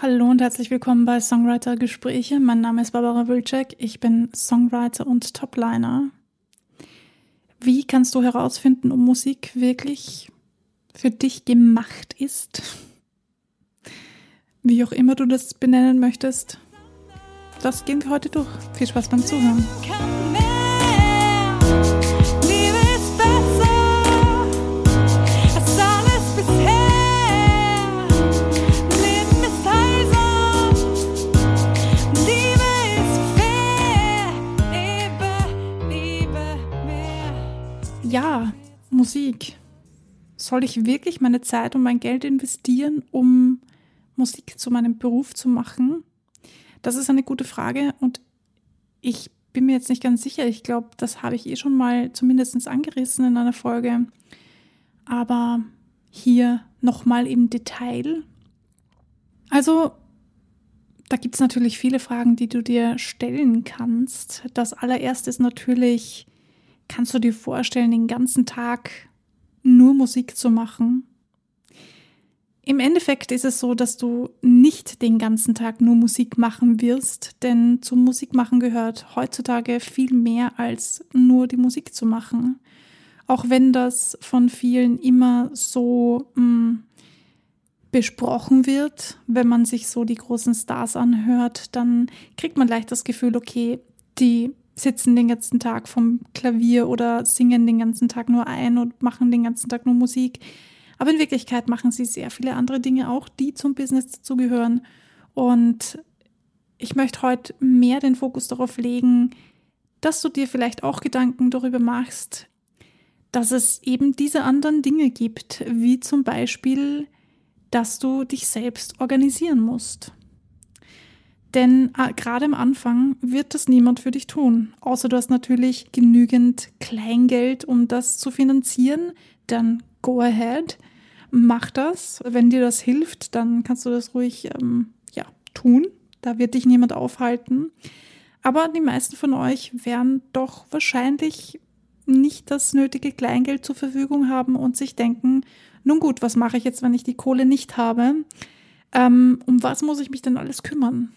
Hallo und herzlich willkommen bei Songwriter Gespräche. Mein Name ist Barbara Wilczek. Ich bin Songwriter und Topliner. Wie kannst du herausfinden, ob Musik wirklich für dich gemacht ist? Wie auch immer du das benennen möchtest. Das gehen wir heute durch. Viel Spaß beim Zuhören. Soll ich wirklich meine Zeit und mein Geld investieren, um Musik zu meinem Beruf zu machen? Das ist eine gute Frage und ich bin mir jetzt nicht ganz sicher. Ich glaube, das habe ich eh schon mal zumindest angerissen in einer Folge. Aber hier nochmal im Detail. Also, da gibt es natürlich viele Fragen, die du dir stellen kannst. Das allererste ist natürlich, kannst du dir vorstellen, den ganzen Tag nur Musik zu machen? Im Endeffekt ist es so, dass du nicht den ganzen Tag nur Musik machen wirst, denn zum Musikmachen gehört heutzutage viel mehr als nur die Musik zu machen. Auch wenn das von vielen immer so mh, hm, besprochen wird, wenn man sich so die großen Stars anhört, dann kriegt man leicht das Gefühl, okay, die sitzen den ganzen Tag vom Klavier oder singen den ganzen Tag nur ein und machen den ganzen Tag nur Musik. Aber in Wirklichkeit machen sie sehr viele andere Dinge auch, die zum Business dazugehören. Und ich möchte heute mehr den Fokus darauf legen, dass du dir vielleicht auch Gedanken darüber machst, dass es eben diese anderen Dinge gibt, wie zum Beispiel, dass du dich selbst organisieren musst. Denn äh, gerade am Anfang wird das niemand für dich tun, außer du hast natürlich genügend Kleingeld, um das zu finanzieren, dann go ahead mach das. Wenn dir das hilft, dann kannst du das ruhig ähm, ja, tun. Da wird dich niemand aufhalten. Aber die meisten von euch werden doch wahrscheinlich nicht das nötige Kleingeld zur Verfügung haben und sich denken, nun gut, was mache ich jetzt, wenn ich die Kohle nicht habe? Ähm, um was muss ich mich denn alles kümmern?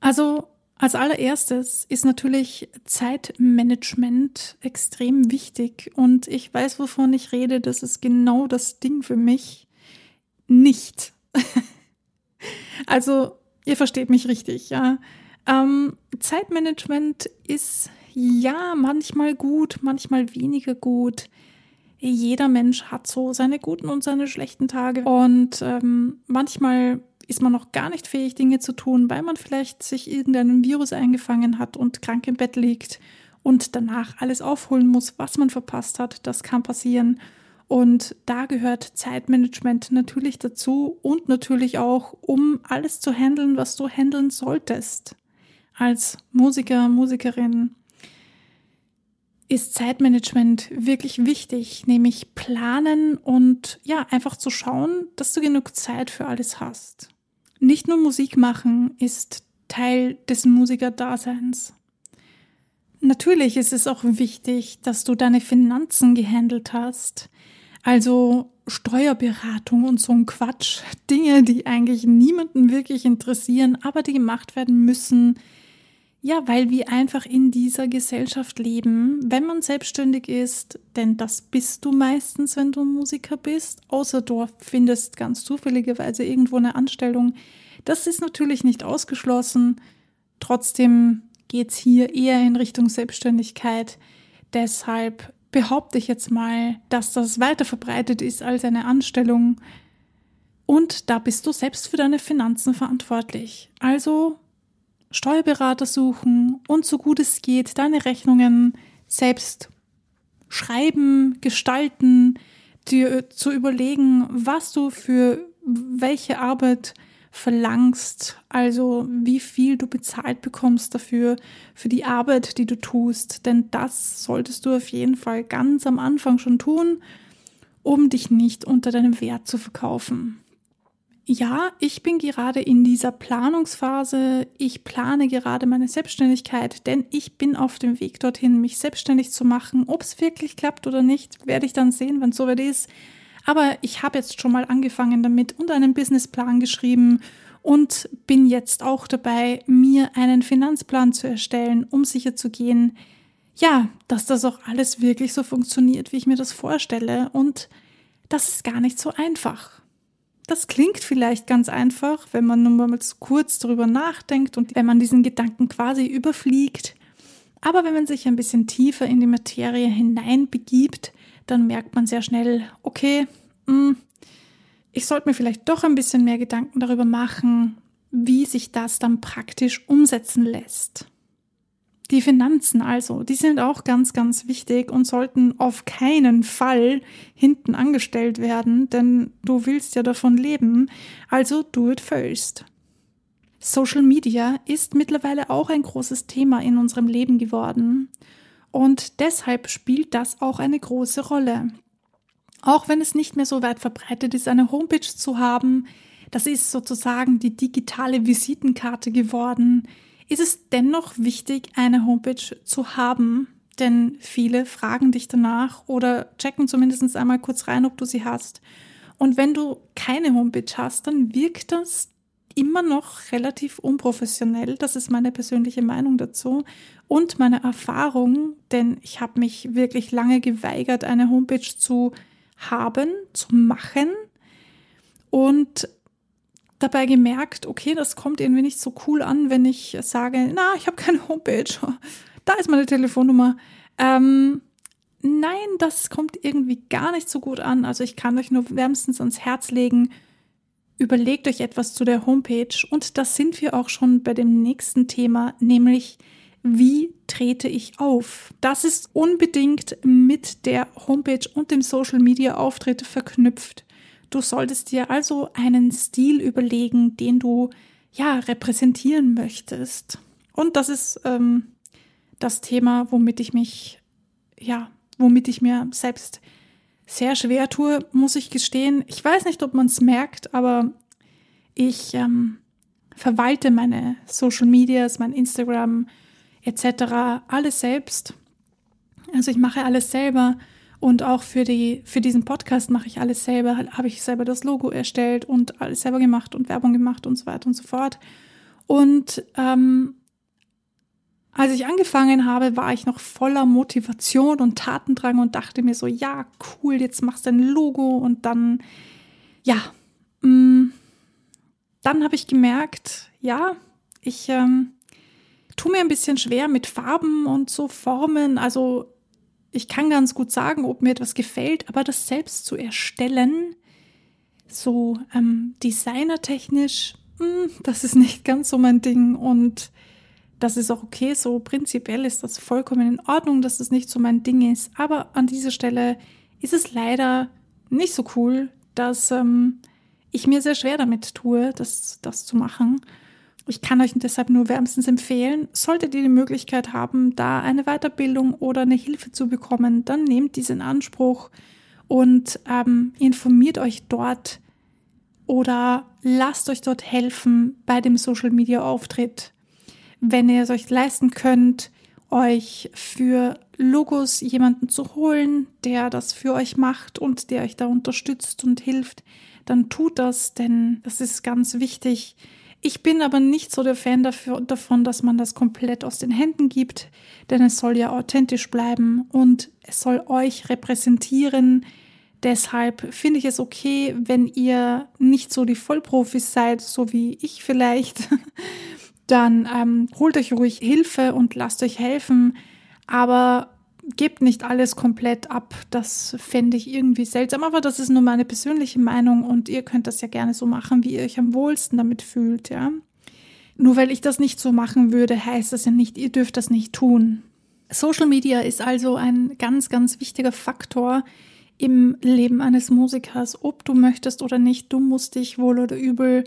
Also als allererstes ist natürlich Zeitmanagement extrem wichtig und ich weiß, wovon ich rede. Das ist genau das Ding für mich. Nicht. also, ihr versteht mich richtig, ja. Ähm, Zeitmanagement ist ja manchmal gut, manchmal weniger gut. Jeder Mensch hat so seine guten und seine schlechten Tage und ähm, manchmal ist man noch gar nicht fähig, Dinge zu tun, weil man vielleicht sich irgendeinen Virus eingefangen hat und krank im Bett liegt und danach alles aufholen muss, was man verpasst hat. Das kann passieren. Und da gehört Zeitmanagement natürlich dazu und natürlich auch, um alles zu handeln, was du handeln solltest. Als Musiker, Musikerin ist Zeitmanagement wirklich wichtig, nämlich planen und ja, einfach zu schauen, dass du genug Zeit für alles hast. Nicht nur Musik machen ist Teil des Musikerdaseins. Natürlich ist es auch wichtig, dass du deine Finanzen gehandelt hast. Also Steuerberatung und so ein Quatsch. Dinge, die eigentlich niemanden wirklich interessieren, aber die gemacht werden müssen, ja, weil wir einfach in dieser Gesellschaft leben, wenn man selbstständig ist, denn das bist du meistens, wenn du Musiker bist, außer du findest ganz zufälligerweise irgendwo eine Anstellung. Das ist natürlich nicht ausgeschlossen. Trotzdem geht es hier eher in Richtung Selbstständigkeit. Deshalb behaupte ich jetzt mal, dass das weiter verbreitet ist als eine Anstellung. Und da bist du selbst für deine Finanzen verantwortlich. Also Steuerberater suchen und so gut es geht deine Rechnungen selbst schreiben, gestalten, dir zu überlegen, was du für welche Arbeit verlangst, also wie viel du bezahlt bekommst dafür, für die Arbeit, die du tust. Denn das solltest du auf jeden Fall ganz am Anfang schon tun, um dich nicht unter deinem Wert zu verkaufen. Ja, ich bin gerade in dieser Planungsphase. Ich plane gerade meine Selbstständigkeit, denn ich bin auf dem Weg dorthin, mich selbstständig zu machen. Ob es wirklich klappt oder nicht, werde ich dann sehen, wenn es soweit ist. Aber ich habe jetzt schon mal angefangen damit und einen Businessplan geschrieben und bin jetzt auch dabei, mir einen Finanzplan zu erstellen, um sicherzugehen, ja, dass das auch alles wirklich so funktioniert, wie ich mir das vorstelle. Und das ist gar nicht so einfach. Das klingt vielleicht ganz einfach, wenn man nur mal kurz darüber nachdenkt und wenn man diesen Gedanken quasi überfliegt. Aber wenn man sich ein bisschen tiefer in die Materie hineinbegibt, dann merkt man sehr schnell, okay, mh, hm, ich sollte mir vielleicht doch ein bisschen mehr Gedanken darüber machen, wie sich das dann praktisch umsetzen lässt. Die Finanzen also, die sind auch ganz, ganz wichtig und sollten auf keinen Fall hinten angestellt werden, denn du willst ja davon leben, also do it first. Social Media ist mittlerweile auch ein großes Thema in unserem Leben geworden und deshalb spielt das auch eine große Rolle. Auch wenn es nicht mehr so weit verbreitet ist, eine Homepage zu haben, das ist sozusagen die digitale Visitenkarte geworden, ist es dennoch wichtig, eine Homepage zu haben, denn viele fragen dich danach oder checken zumindest einmal kurz rein, ob du sie hast. Und wenn du keine Homepage hast, dann wirkt das immer noch relativ unprofessionell. Das ist meine persönliche Meinung dazu und meine Erfahrung, denn ich habe mich wirklich lange geweigert, eine Homepage zu haben, zu machen und dabei gemerkt, okay, das kommt irgendwie nicht so cool an, wenn ich sage, na, ich habe keine Homepage, da ist meine Telefonnummer. Ähm, nein, das kommt irgendwie gar nicht so gut an. Also ich kann euch nur wärmstens ans Herz legen, überlegt euch etwas zu der Homepage und das sind wir auch schon bei dem nächsten Thema, nämlich wie trete ich auf? Das ist unbedingt mit der Homepage und dem Social Media Auftritt verknüpft. Du solltest dir also einen Stil überlegen, den du ja repräsentieren möchtest. Und das ist ähm, das Thema, womit ich mich, ja, womit ich mir selbst sehr schwer tue, muss ich gestehen. Ich weiß nicht, ob man es merkt, aber ich ähm, verwalte meine Social Medias, mein Instagram etc. alles selbst. Also ich mache alles selber und auch für, die, für diesen Podcast mache ich alles selber, habe ich selber das Logo erstellt und alles selber gemacht und Werbung gemacht und so weiter und so fort. Und ähm, als ich angefangen habe, war ich noch voller Motivation und Tatendrang und dachte mir so, ja, cool, jetzt machst du ein Logo und dann, ja, mh, mm, dann habe ich gemerkt, ja, ich ähm, tue mir ein bisschen schwer mit Farben und so Formen. Also ich kann ganz gut sagen, ob mir etwas gefällt, aber das selbst zu erstellen, so ähm, designertechnisch, mh, hm, das ist nicht ganz so mein Ding und das ist auch okay. So prinzipiell ist das vollkommen in Ordnung, dass das nicht so mein Ding ist. Aber an dieser Stelle ist es leider nicht so cool, dass ähm, ich mir sehr schwer damit tue, das, das zu machen. Ich kann euch deshalb nur wärmstens empfehlen, solltet ihr die Möglichkeit haben, da eine Weiterbildung oder eine Hilfe zu bekommen, dann nehmt diese in Anspruch und ähm, informiert euch dort oder lasst euch dort helfen bei dem Social Media Auftritt. Wenn ihr es euch leisten könnt, euch für Logos jemanden zu holen, der das für euch macht und der euch da unterstützt und hilft, dann tut das, denn das ist ganz wichtig, ich bin aber nicht so der Fan dafür, davon, dass man das komplett aus den Händen gibt, denn es soll ja authentisch bleiben und es soll euch repräsentieren. Deshalb finde ich es okay, wenn ihr nicht so die Vollprofis seid, so wie ich vielleicht, dann ähm, holt euch ruhig Hilfe und lasst euch helfen. Aber gebt nicht alles komplett ab. Das fände ich irgendwie seltsam, aber das ist nur meine persönliche Meinung und ihr könnt das ja gerne so machen, wie ihr euch am wohlsten damit fühlt, ja. Nur weil ich das nicht so machen würde, heißt das ja nicht, ihr dürft das nicht tun. Social Media ist also ein ganz, ganz wichtiger Faktor im Leben eines Musikers. Ob du möchtest oder nicht, du musst dich wohl oder übel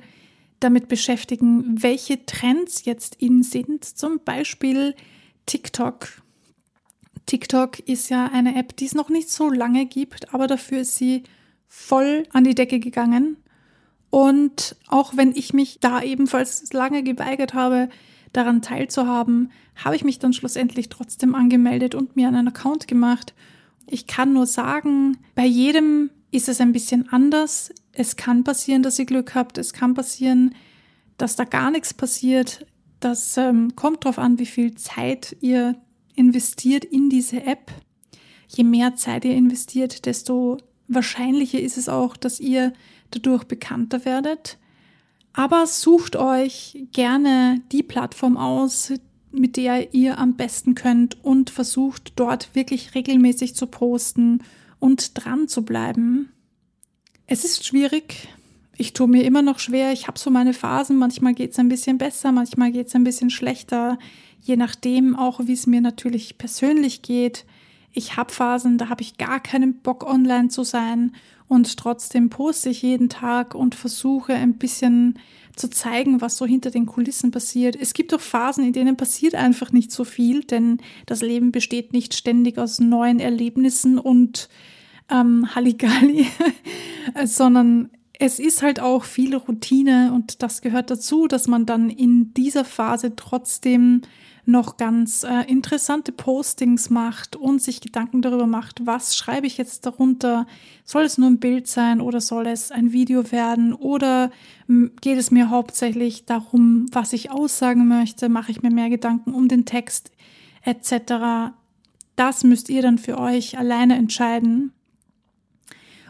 damit beschäftigen, welche Trends jetzt in sind. Zum Beispiel TikTok TikTok ist ja eine App, die es noch nicht so lange gibt, aber dafür ist sie voll an die Decke gegangen. Und auch wenn ich mich da ebenfalls lange geweigert habe, daran teilzuhaben, habe ich mich dann schlussendlich trotzdem angemeldet und mir einen Account gemacht. Ich kann nur sagen, bei jedem ist es ein bisschen anders. Es kann passieren, dass ihr Glück habt. Es kann passieren, dass da gar nichts passiert. Das ähm, kommt darauf an, wie viel Zeit ihr investiert in diese App. Je mehr Zeit ihr investiert, desto wahrscheinlicher ist es auch, dass ihr dadurch bekannter werdet. Aber sucht euch gerne die Plattform aus, mit der ihr am besten könnt und versucht dort wirklich regelmäßig zu posten und dran zu bleiben. Es ist schwierig. Ich tue mir immer noch schwer. Ich habe so meine Phasen. Manchmal geht es ein bisschen besser, manchmal geht es ein bisschen schlechter. Je nachdem auch, wie es mir natürlich persönlich geht. Ich habe Phasen, da habe ich gar keinen Bock, online zu sein. Und trotzdem poste ich jeden Tag und versuche ein bisschen zu zeigen, was so hinter den Kulissen passiert. Es gibt auch Phasen, in denen passiert einfach nicht so viel, denn das Leben besteht nicht ständig aus neuen Erlebnissen und ähm, Halligalli, sondern es ist halt auch viel Routine und das gehört dazu, dass man dann in dieser Phase trotzdem noch ganz äh, interessante Postings macht und sich Gedanken darüber macht, was schreibe ich jetzt darunter? Soll es nur ein Bild sein oder soll es ein Video werden? Oder geht es mir hauptsächlich darum, was ich aussagen möchte? Mache ich mir mehr Gedanken um den Text etc.? Das müsst ihr dann für euch alleine entscheiden.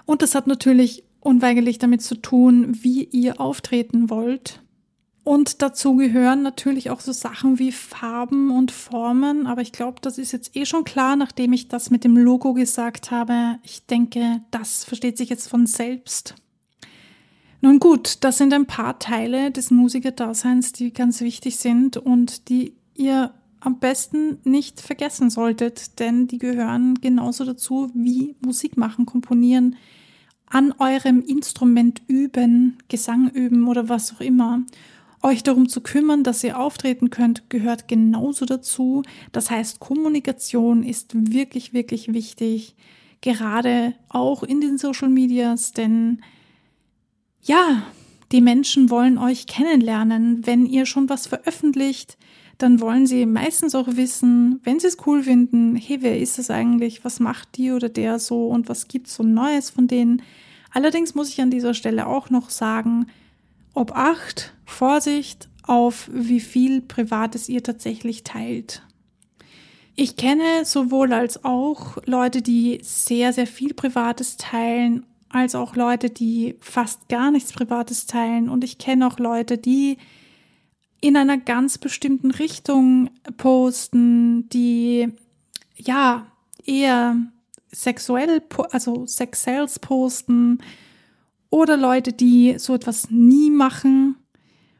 Und das hat natürlich unweigerlich damit zu tun, wie ihr auftreten wollt. Und dazu gehören natürlich auch so Sachen wie Farben und Formen, aber ich glaube, das ist jetzt eh schon klar, nachdem ich das mit dem Logo gesagt habe. Ich denke, das versteht sich jetzt von selbst. Nun gut, das sind ein paar Teile des Musikerdaseins, die ganz wichtig sind und die ihr am besten nicht vergessen solltet, denn die gehören genauso dazu wie Musik machen, komponieren, an eurem Instrument üben, Gesang üben oder was auch immer. Euch darum zu kümmern, dass ihr auftreten könnt, gehört genauso dazu. Das heißt, Kommunikation ist wirklich, wirklich wichtig, gerade auch in den Social Medias, denn ja, die Menschen wollen euch kennenlernen. Wenn ihr schon was veröffentlicht, dann wollen sie meistens auch wissen, wenn sie es cool finden, hey, wer ist es eigentlich? Was macht die oder der so und was gibt's so Neues von denen? Allerdings muss ich an dieser Stelle auch noch sagen, Obacht, Vorsicht auf, wie viel Privates ihr tatsächlich teilt. Ich kenne sowohl als auch Leute, die sehr, sehr viel Privates teilen, als auch Leute, die fast gar nichts Privates teilen. Und ich kenne auch Leute, die in einer ganz bestimmten Richtung posten, die ja eher sexuell, also Sex Sales posten oder Leute, die so etwas nie machen.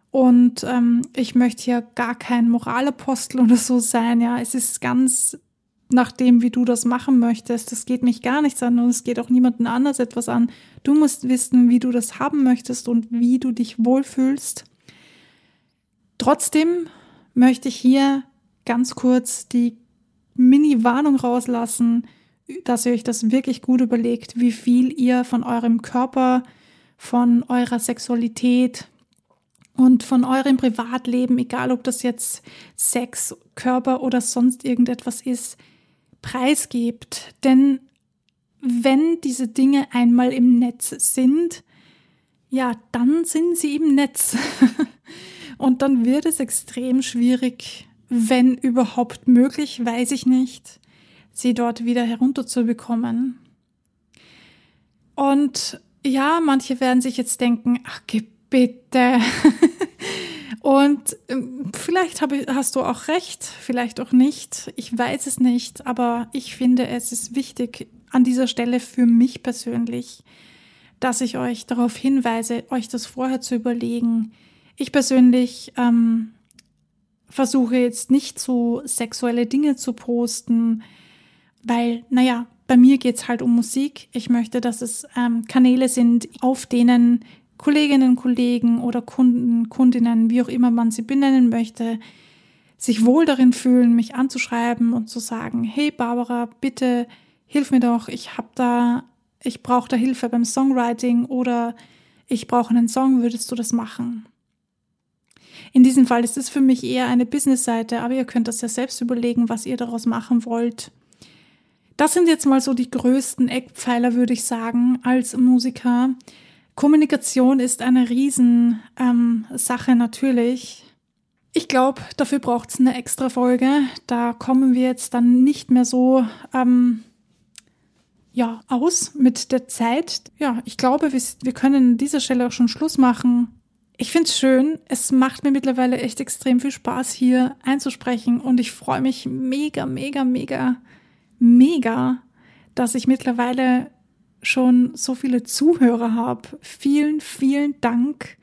Und ähm, ich möchte hier gar kein Moralapostel oder so sein. Ja, es ist ganz nach dem, wie du das machen möchtest. Das geht mich gar nichts an und es geht auch niemanden anders etwas an. Du musst wissen, wie du das haben möchtest und wie du dich wohlfühlst. Trotzdem möchte ich hier ganz kurz die Mini-Warnung rauslassen, dass ihr euch das wirklich gut überlegt, wie viel ihr von eurem Körper von eurer Sexualität und von eurem Privatleben, egal ob das jetzt Sex, Körper oder sonst irgendetwas ist, preisgebt. Denn wenn diese Dinge einmal im Netz sind, ja, dann sind sie im Netz. und dann wird es extrem schwierig, wenn überhaupt möglich, weiß ich nicht, sie dort wieder herunterzubekommen. Und ja, manche werden sich jetzt denken, ach, bitte. Und ähm, vielleicht hab, hast du auch recht, vielleicht auch nicht. Ich weiß es nicht, aber ich finde, es ist wichtig an dieser Stelle für mich persönlich, dass ich euch darauf hinweise, euch das vorher zu überlegen. Ich persönlich ähm, versuche jetzt nicht so sexuelle Dinge zu posten, weil, naja, bei mir geht's halt um Musik. Ich möchte, dass es ähm, Kanäle sind, auf denen Kolleginnen, Kollegen oder Kunden, Kundinnen, wie auch immer man sie benennen möchte, sich wohl darin fühlen, mich anzuschreiben und zu sagen, hey Barbara, bitte hilf mir doch, ich habe da, ich brauche da Hilfe beim Songwriting oder ich brauche einen Song, würdest du das machen? In diesem Fall ist es für mich eher eine Business-Seite, aber ihr könnt das ja selbst überlegen, was ihr daraus machen wollt. Das sind jetzt mal so die größten Eckpfeiler, würde ich sagen, als Musiker. Kommunikation ist eine Riesensache ähm, natürlich. Ich glaube, dafür braucht es eine extra Folge. Da kommen wir jetzt dann nicht mehr so ähm, ja, aus mit der Zeit. Ja, ich glaube, wir, wir können an dieser Stelle auch schon Schluss machen. Ich finde es schön. Es macht mir mittlerweile echt extrem viel Spaß, hier einzusprechen. Und ich freue mich mega, mega, mega, mega, dass ich mittlerweile schon so viele Zuhörer habe. Vielen, vielen Dank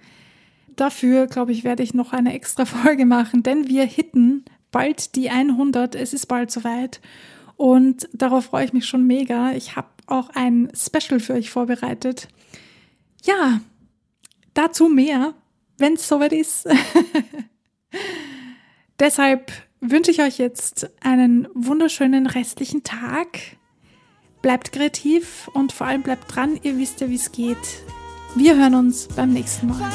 dafür, glaube ich, werde ich noch eine extra Folge machen, denn wir hitten bald die 100. Es ist bald soweit. Und darauf freue ich mich schon mega. Ich habe auch ein Special für euch vorbereitet. Ja, dazu mehr, wenn es soweit ist. Deshalb wünsche ich euch jetzt einen wunderschönen restlichen Tag. Bleibt kreativ und vor allem bleibt dran. Ihr wisst ja, wie es geht. Wir hören uns beim nächsten Mal.